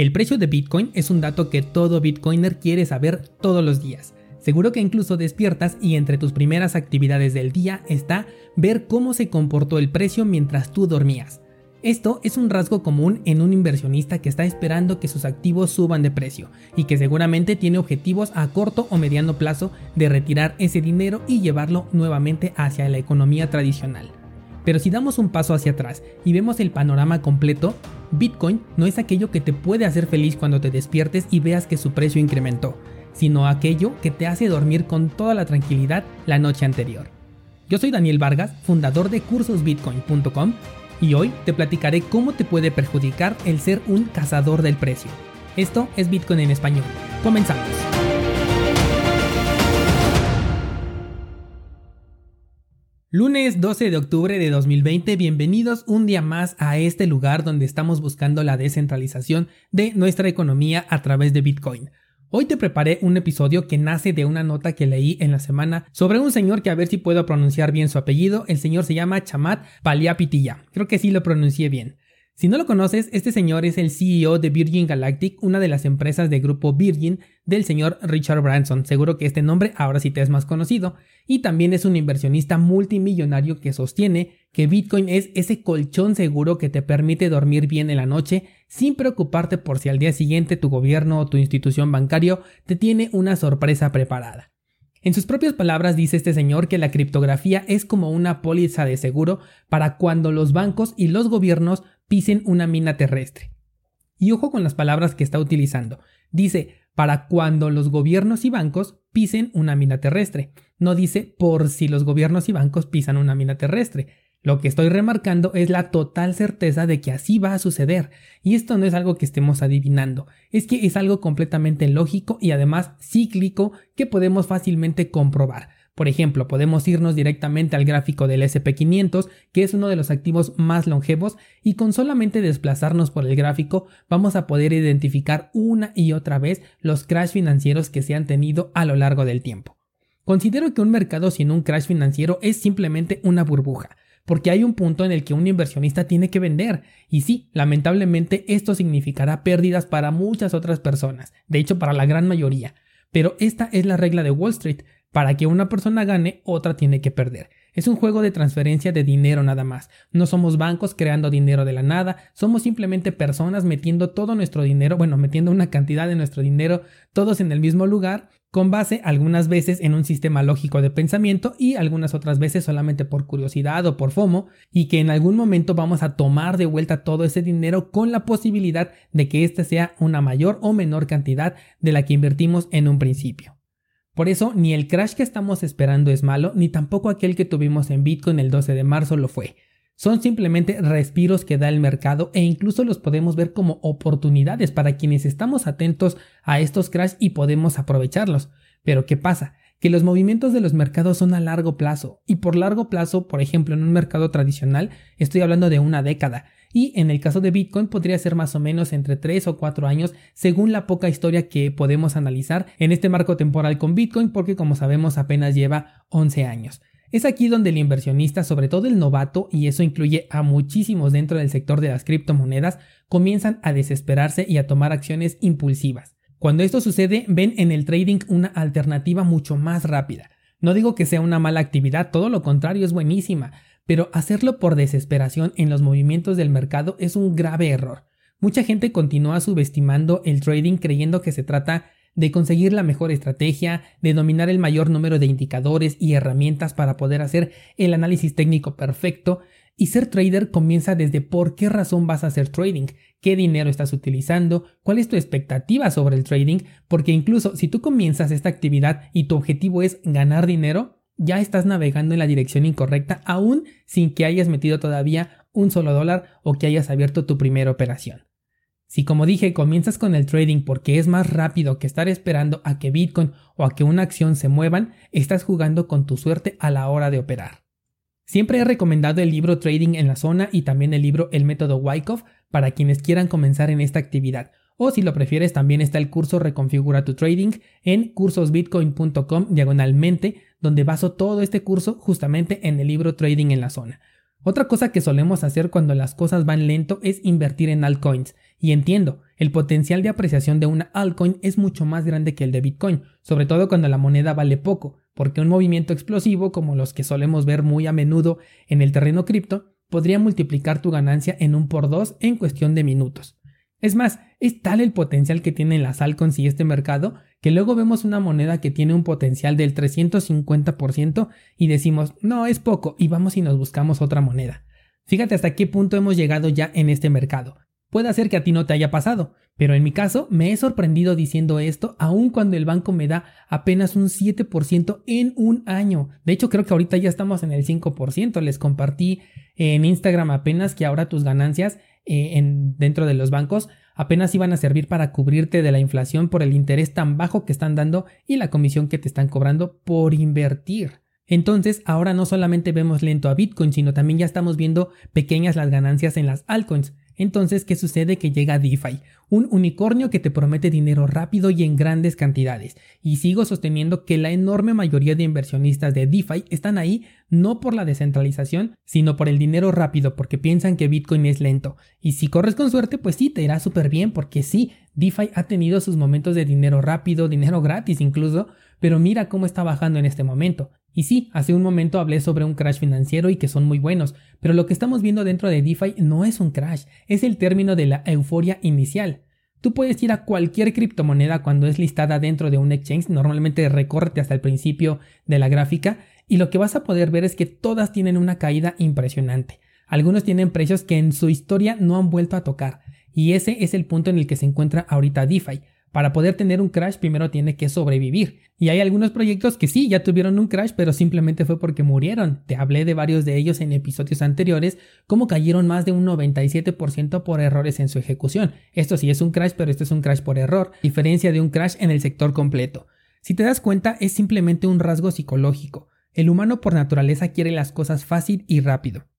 El precio de Bitcoin es un dato que todo Bitcoiner quiere saber todos los días. Seguro que incluso despiertas y entre tus primeras actividades del día está ver cómo se comportó el precio mientras tú dormías. Esto es un rasgo común en un inversionista que está esperando que sus activos suban de precio y que seguramente tiene objetivos a corto o mediano plazo de retirar ese dinero y llevarlo nuevamente hacia la economía tradicional. Pero si damos un paso hacia atrás y vemos el panorama completo, Bitcoin no es aquello que te puede hacer feliz cuando te despiertes y veas que su precio incrementó, sino aquello que te hace dormir con toda la tranquilidad la noche anterior. Yo soy Daniel Vargas, fundador de cursosbitcoin.com y hoy te platicaré cómo te puede perjudicar el ser un cazador del precio. Esto es Bitcoin en español. Comenzamos. Lunes 12 de octubre de 2020, bienvenidos un día más a este lugar donde estamos buscando la descentralización de nuestra economía a través de Bitcoin. Hoy te preparé un episodio que nace de una nota que leí en la semana sobre un señor que a ver si puedo pronunciar bien su apellido. El señor se llama Chamat Paliapitilla. Creo que sí lo pronuncié bien. Si no lo conoces, este señor es el CEO de Virgin Galactic, una de las empresas de grupo Virgin del señor Richard Branson. Seguro que este nombre ahora sí te es más conocido. Y también es un inversionista multimillonario que sostiene que Bitcoin es ese colchón seguro que te permite dormir bien en la noche sin preocuparte por si al día siguiente tu gobierno o tu institución bancario te tiene una sorpresa preparada. En sus propias palabras dice este señor que la criptografía es como una póliza de seguro para cuando los bancos y los gobiernos pisen una mina terrestre. Y ojo con las palabras que está utilizando. Dice, para cuando los gobiernos y bancos pisen una mina terrestre. No dice por si los gobiernos y bancos pisan una mina terrestre. Lo que estoy remarcando es la total certeza de que así va a suceder. Y esto no es algo que estemos adivinando, es que es algo completamente lógico y además cíclico que podemos fácilmente comprobar. Por ejemplo, podemos irnos directamente al gráfico del SP500, que es uno de los activos más longevos, y con solamente desplazarnos por el gráfico vamos a poder identificar una y otra vez los crash financieros que se han tenido a lo largo del tiempo. Considero que un mercado sin un crash financiero es simplemente una burbuja, porque hay un punto en el que un inversionista tiene que vender, y sí, lamentablemente esto significará pérdidas para muchas otras personas, de hecho para la gran mayoría, pero esta es la regla de Wall Street, para que una persona gane, otra tiene que perder. Es un juego de transferencia de dinero nada más. No somos bancos creando dinero de la nada, somos simplemente personas metiendo todo nuestro dinero, bueno, metiendo una cantidad de nuestro dinero todos en el mismo lugar, con base algunas veces en un sistema lógico de pensamiento y algunas otras veces solamente por curiosidad o por FOMO, y que en algún momento vamos a tomar de vuelta todo ese dinero con la posibilidad de que éste sea una mayor o menor cantidad de la que invertimos en un principio. Por eso, ni el crash que estamos esperando es malo, ni tampoco aquel que tuvimos en Bitcoin el 12 de marzo lo fue. Son simplemente respiros que da el mercado e incluso los podemos ver como oportunidades para quienes estamos atentos a estos crash y podemos aprovecharlos. Pero ¿qué pasa? Que los movimientos de los mercados son a largo plazo y por largo plazo, por ejemplo, en un mercado tradicional, estoy hablando de una década, y en el caso de Bitcoin podría ser más o menos entre 3 o 4 años según la poca historia que podemos analizar en este marco temporal con Bitcoin porque como sabemos apenas lleva 11 años. Es aquí donde el inversionista, sobre todo el novato, y eso incluye a muchísimos dentro del sector de las criptomonedas, comienzan a desesperarse y a tomar acciones impulsivas. Cuando esto sucede, ven en el trading una alternativa mucho más rápida. No digo que sea una mala actividad, todo lo contrario es buenísima, pero hacerlo por desesperación en los movimientos del mercado es un grave error. Mucha gente continúa subestimando el trading creyendo que se trata de conseguir la mejor estrategia, de dominar el mayor número de indicadores y herramientas para poder hacer el análisis técnico perfecto, y ser trader comienza desde por qué razón vas a hacer trading, qué dinero estás utilizando, cuál es tu expectativa sobre el trading, porque incluso si tú comienzas esta actividad y tu objetivo es ganar dinero, ya estás navegando en la dirección incorrecta aún sin que hayas metido todavía un solo dólar o que hayas abierto tu primera operación. Si como dije comienzas con el trading porque es más rápido que estar esperando a que Bitcoin o a que una acción se muevan, estás jugando con tu suerte a la hora de operar. Siempre he recomendado el libro Trading en la zona y también el libro El método Wyckoff para quienes quieran comenzar en esta actividad, o si lo prefieres también está el curso Reconfigura tu Trading en cursosbitcoin.com diagonalmente donde baso todo este curso justamente en el libro Trading en la zona. Otra cosa que solemos hacer cuando las cosas van lento es invertir en altcoins. Y entiendo, el potencial de apreciación de una altcoin es mucho más grande que el de Bitcoin, sobre todo cuando la moneda vale poco, porque un movimiento explosivo como los que solemos ver muy a menudo en el terreno cripto podría multiplicar tu ganancia en un por dos en cuestión de minutos. Es más, es tal el potencial que tienen las altcoins y este mercado que luego vemos una moneda que tiene un potencial del 350% y decimos, no, es poco, y vamos y nos buscamos otra moneda. Fíjate hasta qué punto hemos llegado ya en este mercado. Puede ser que a ti no te haya pasado, pero en mi caso me he sorprendido diciendo esto aun cuando el banco me da apenas un 7% en un año. De hecho creo que ahorita ya estamos en el 5%. Les compartí en Instagram apenas que ahora tus ganancias eh, en, dentro de los bancos apenas iban a servir para cubrirte de la inflación por el interés tan bajo que están dando y la comisión que te están cobrando por invertir. Entonces, ahora no solamente vemos lento a Bitcoin, sino también ya estamos viendo pequeñas las ganancias en las altcoins. Entonces, ¿qué sucede? Que llega DeFi, un unicornio que te promete dinero rápido y en grandes cantidades. Y sigo sosteniendo que la enorme mayoría de inversionistas de DeFi están ahí no por la descentralización, sino por el dinero rápido, porque piensan que Bitcoin es lento. Y si corres con suerte, pues sí, te irá súper bien, porque sí, DeFi ha tenido sus momentos de dinero rápido, dinero gratis incluso, pero mira cómo está bajando en este momento. Y sí, hace un momento hablé sobre un crash financiero y que son muy buenos, pero lo que estamos viendo dentro de DeFi no es un crash, es el término de la euforia inicial. Tú puedes ir a cualquier criptomoneda cuando es listada dentro de un exchange, normalmente recorte hasta el principio de la gráfica, y lo que vas a poder ver es que todas tienen una caída impresionante. Algunos tienen precios que en su historia no han vuelto a tocar, y ese es el punto en el que se encuentra ahorita DeFi. Para poder tener un crash primero tiene que sobrevivir. Y hay algunos proyectos que sí, ya tuvieron un crash, pero simplemente fue porque murieron. Te hablé de varios de ellos en episodios anteriores, como cayeron más de un 97% por errores en su ejecución. Esto sí es un crash, pero esto es un crash por error, diferencia de un crash en el sector completo. Si te das cuenta, es simplemente un rasgo psicológico. El humano por naturaleza quiere las cosas fácil y rápido.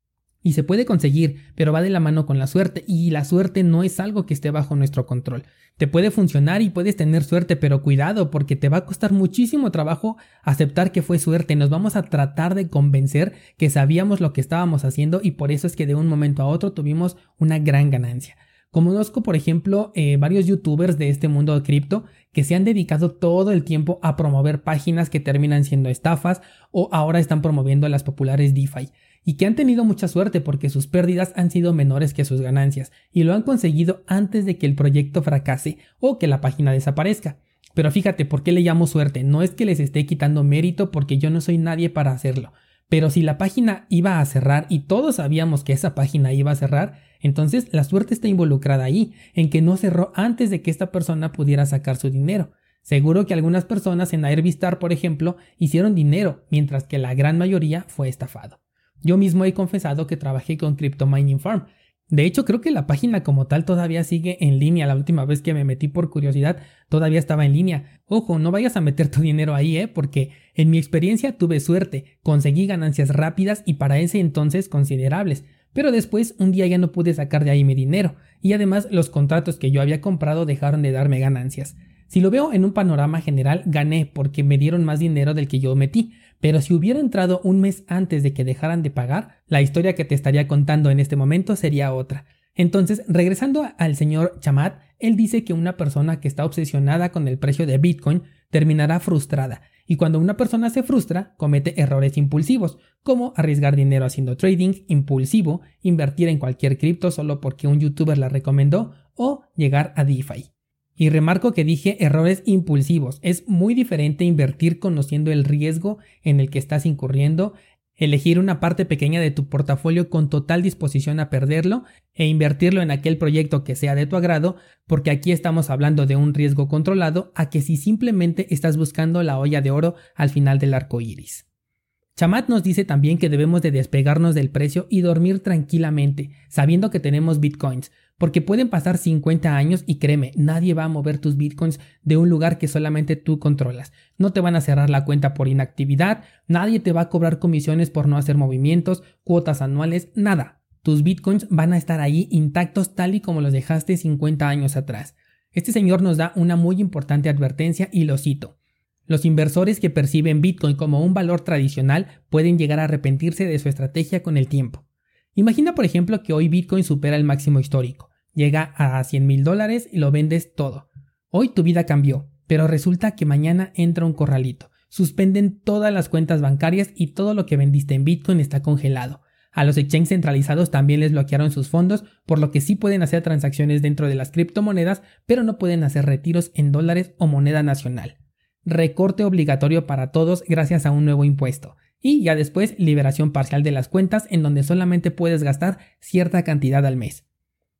Y se puede conseguir, pero va de la mano con la suerte, y la suerte no es algo que esté bajo nuestro control. Te puede funcionar y puedes tener suerte, pero cuidado, porque te va a costar muchísimo trabajo aceptar que fue suerte. Nos vamos a tratar de convencer que sabíamos lo que estábamos haciendo y por eso es que de un momento a otro tuvimos una gran ganancia. Conozco, por ejemplo, eh, varios youtubers de este mundo de cripto que se han dedicado todo el tiempo a promover páginas que terminan siendo estafas o ahora están promoviendo las populares DeFi y que han tenido mucha suerte porque sus pérdidas han sido menores que sus ganancias y lo han conseguido antes de que el proyecto fracase o que la página desaparezca. Pero fíjate, ¿por qué le llamo suerte? No es que les esté quitando mérito porque yo no soy nadie para hacerlo. Pero si la página iba a cerrar y todos sabíamos que esa página iba a cerrar, entonces la suerte está involucrada ahí, en que no cerró antes de que esta persona pudiera sacar su dinero. Seguro que algunas personas en Airbnb, por ejemplo, hicieron dinero, mientras que la gran mayoría fue estafado. Yo mismo he confesado que trabajé con Crypto Mining Farm. De hecho, creo que la página como tal todavía sigue en línea. La última vez que me metí por curiosidad, todavía estaba en línea. Ojo, no vayas a meter tu dinero ahí, ¿eh? Porque en mi experiencia tuve suerte, conseguí ganancias rápidas y para ese entonces considerables. Pero después un día ya no pude sacar de ahí mi dinero, y además los contratos que yo había comprado dejaron de darme ganancias. Si lo veo en un panorama general, gané porque me dieron más dinero del que yo metí, pero si hubiera entrado un mes antes de que dejaran de pagar, la historia que te estaría contando en este momento sería otra. Entonces, regresando al señor Chamat, él dice que una persona que está obsesionada con el precio de Bitcoin terminará frustrada, y cuando una persona se frustra, comete errores impulsivos, como arriesgar dinero haciendo trading impulsivo, invertir en cualquier cripto solo porque un youtuber la recomendó, o llegar a DeFi. Y remarco que dije errores impulsivos. Es muy diferente invertir conociendo el riesgo en el que estás incurriendo, elegir una parte pequeña de tu portafolio con total disposición a perderlo e invertirlo en aquel proyecto que sea de tu agrado, porque aquí estamos hablando de un riesgo controlado a que si simplemente estás buscando la olla de oro al final del arco iris. Chamat nos dice también que debemos de despegarnos del precio y dormir tranquilamente, sabiendo que tenemos bitcoins, porque pueden pasar 50 años y créeme, nadie va a mover tus bitcoins de un lugar que solamente tú controlas. No te van a cerrar la cuenta por inactividad, nadie te va a cobrar comisiones por no hacer movimientos, cuotas anuales, nada. Tus bitcoins van a estar ahí intactos tal y como los dejaste 50 años atrás. Este señor nos da una muy importante advertencia y lo cito. Los inversores que perciben Bitcoin como un valor tradicional pueden llegar a arrepentirse de su estrategia con el tiempo. Imagina por ejemplo que hoy Bitcoin supera el máximo histórico, llega a 100 mil dólares y lo vendes todo. Hoy tu vida cambió, pero resulta que mañana entra un corralito, suspenden todas las cuentas bancarias y todo lo que vendiste en Bitcoin está congelado. A los exchanges centralizados también les bloquearon sus fondos, por lo que sí pueden hacer transacciones dentro de las criptomonedas, pero no pueden hacer retiros en dólares o moneda nacional. Recorte obligatorio para todos gracias a un nuevo impuesto y ya después liberación parcial de las cuentas en donde solamente puedes gastar cierta cantidad al mes.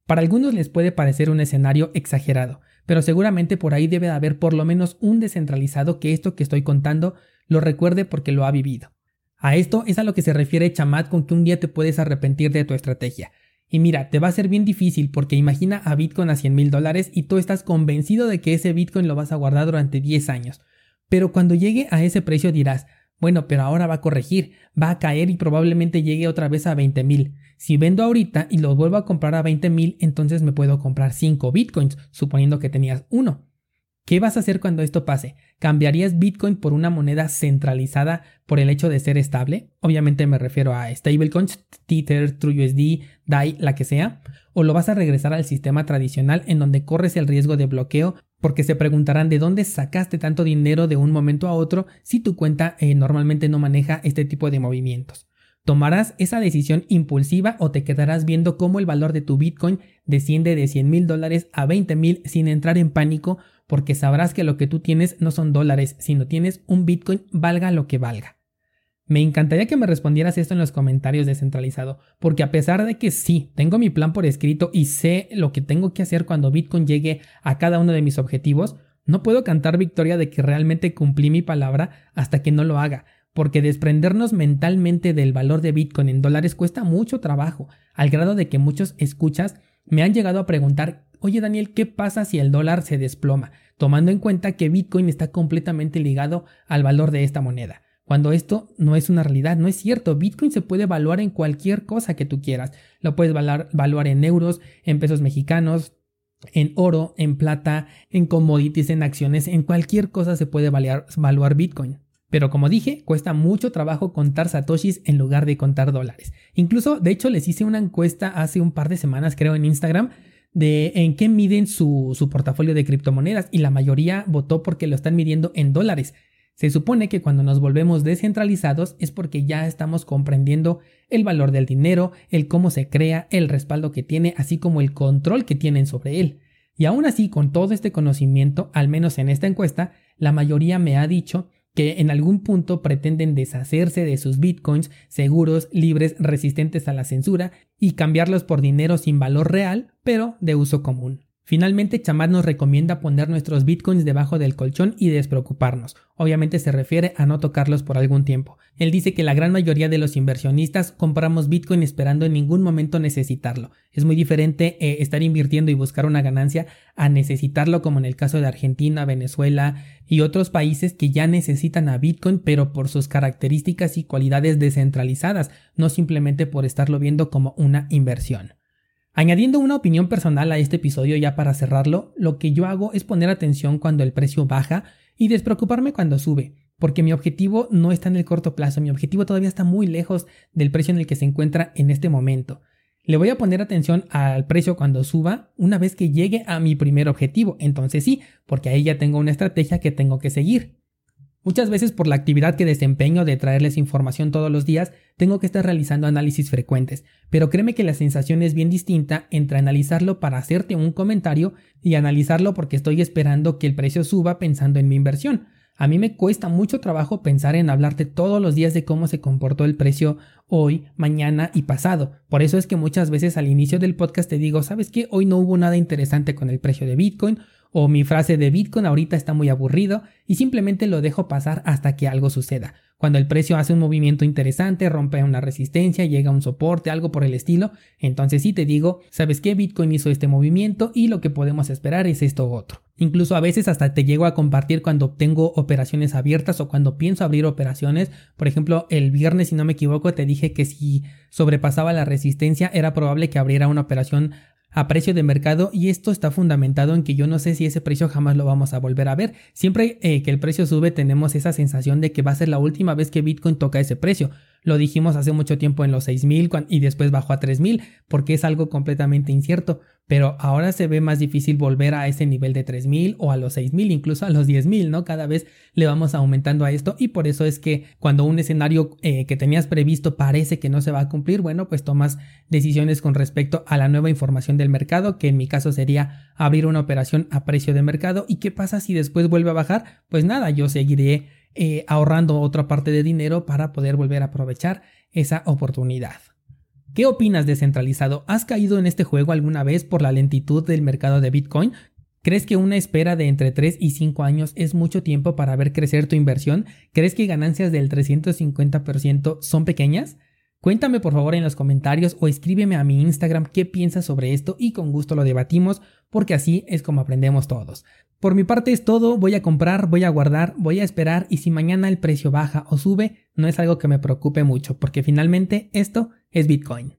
Para algunos les puede parecer un escenario exagerado, pero seguramente por ahí debe de haber por lo menos un descentralizado que esto que estoy contando lo recuerde porque lo ha vivido. A esto es a lo que se refiere Chamat con que un día te puedes arrepentir de tu estrategia. Y mira, te va a ser bien difícil porque imagina a Bitcoin a 100 mil dólares y tú estás convencido de que ese Bitcoin lo vas a guardar durante 10 años. Pero cuando llegue a ese precio dirás, bueno, pero ahora va a corregir, va a caer y probablemente llegue otra vez a 20 mil. Si vendo ahorita y lo vuelvo a comprar a 20 mil, entonces me puedo comprar 5 bitcoins, suponiendo que tenías uno. ¿Qué vas a hacer cuando esto pase? ¿Cambiarías Bitcoin por una moneda centralizada por el hecho de ser estable? Obviamente me refiero a stablecoins, Tether, TrueUSD, DAI, la que sea. ¿O lo vas a regresar al sistema tradicional en donde corres el riesgo de bloqueo porque se preguntarán de dónde sacaste tanto dinero de un momento a otro si tu cuenta eh, normalmente no maneja este tipo de movimientos. ¿Tomarás esa decisión impulsiva o te quedarás viendo cómo el valor de tu Bitcoin desciende de 100 mil dólares a 20 mil sin entrar en pánico porque sabrás que lo que tú tienes no son dólares, sino tienes un Bitcoin valga lo que valga? Me encantaría que me respondieras esto en los comentarios descentralizado, porque a pesar de que sí, tengo mi plan por escrito y sé lo que tengo que hacer cuando Bitcoin llegue a cada uno de mis objetivos, no puedo cantar victoria de que realmente cumplí mi palabra hasta que no lo haga, porque desprendernos mentalmente del valor de Bitcoin en dólares cuesta mucho trabajo, al grado de que muchos escuchas me han llegado a preguntar, oye Daniel, ¿qué pasa si el dólar se desploma? Tomando en cuenta que Bitcoin está completamente ligado al valor de esta moneda cuando esto no es una realidad, no es cierto. Bitcoin se puede evaluar en cualquier cosa que tú quieras. Lo puedes evaluar en euros, en pesos mexicanos, en oro, en plata, en commodities, en acciones, en cualquier cosa se puede evaluar, Bitcoin. Pero como dije, cuesta mucho trabajo contar satoshis en lugar de contar dólares. Incluso, de hecho, les hice una encuesta hace un par de semanas, creo, en Instagram, de en qué miden su, su portafolio de criptomonedas y la mayoría votó porque lo están midiendo en dólares. Se supone que cuando nos volvemos descentralizados es porque ya estamos comprendiendo el valor del dinero, el cómo se crea, el respaldo que tiene, así como el control que tienen sobre él. Y aún así, con todo este conocimiento, al menos en esta encuesta, la mayoría me ha dicho que en algún punto pretenden deshacerse de sus bitcoins seguros, libres, resistentes a la censura y cambiarlos por dinero sin valor real, pero de uso común. Finalmente, Chamat nos recomienda poner nuestros bitcoins debajo del colchón y despreocuparnos. Obviamente se refiere a no tocarlos por algún tiempo. Él dice que la gran mayoría de los inversionistas compramos bitcoin esperando en ningún momento necesitarlo. Es muy diferente eh, estar invirtiendo y buscar una ganancia a necesitarlo como en el caso de Argentina, Venezuela y otros países que ya necesitan a bitcoin pero por sus características y cualidades descentralizadas, no simplemente por estarlo viendo como una inversión. Añadiendo una opinión personal a este episodio ya para cerrarlo, lo que yo hago es poner atención cuando el precio baja y despreocuparme cuando sube, porque mi objetivo no está en el corto plazo, mi objetivo todavía está muy lejos del precio en el que se encuentra en este momento. Le voy a poner atención al precio cuando suba una vez que llegue a mi primer objetivo, entonces sí, porque ahí ya tengo una estrategia que tengo que seguir. Muchas veces por la actividad que desempeño de traerles información todos los días, tengo que estar realizando análisis frecuentes, pero créeme que la sensación es bien distinta entre analizarlo para hacerte un comentario y analizarlo porque estoy esperando que el precio suba pensando en mi inversión. A mí me cuesta mucho trabajo pensar en hablarte todos los días de cómo se comportó el precio hoy, mañana y pasado. Por eso es que muchas veces al inicio del podcast te digo, ¿sabes qué? Hoy no hubo nada interesante con el precio de Bitcoin o mi frase de Bitcoin ahorita está muy aburrido y simplemente lo dejo pasar hasta que algo suceda. Cuando el precio hace un movimiento interesante, rompe una resistencia, llega a un soporte, algo por el estilo, entonces sí te digo, ¿sabes qué? Bitcoin hizo este movimiento y lo que podemos esperar es esto otro. Incluso a veces hasta te llego a compartir cuando tengo operaciones abiertas o cuando pienso abrir operaciones. Por ejemplo, el viernes, si no me equivoco, te dije que si sobrepasaba la resistencia era probable que abriera una operación a precio de mercado y esto está fundamentado en que yo no sé si ese precio jamás lo vamos a volver a ver. Siempre eh, que el precio sube tenemos esa sensación de que va a ser la última vez que Bitcoin toca ese precio, lo dijimos hace mucho tiempo en los 6000 y después bajó a 3000 porque es algo completamente incierto, pero ahora se ve más difícil volver a ese nivel de 3000 o a los 6000, incluso a los 10000, ¿no? Cada vez le vamos aumentando a esto y por eso es que cuando un escenario eh, que tenías previsto parece que no se va a cumplir, bueno, pues tomas decisiones con respecto a la nueva información del mercado, que en mi caso sería abrir una operación a precio de mercado. Y qué pasa si después vuelve a bajar, pues nada, yo seguiré eh, ahorrando otra parte de dinero para poder volver a aprovechar esa oportunidad. ¿Qué opinas descentralizado? ¿Has caído en este juego alguna vez por la lentitud del mercado de Bitcoin? ¿Crees que una espera de entre 3 y 5 años es mucho tiempo para ver crecer tu inversión? ¿Crees que ganancias del 350% son pequeñas? Cuéntame por favor en los comentarios o escríbeme a mi Instagram qué piensas sobre esto y con gusto lo debatimos porque así es como aprendemos todos. Por mi parte es todo, voy a comprar, voy a guardar, voy a esperar y si mañana el precio baja o sube, no es algo que me preocupe mucho porque finalmente esto es Bitcoin.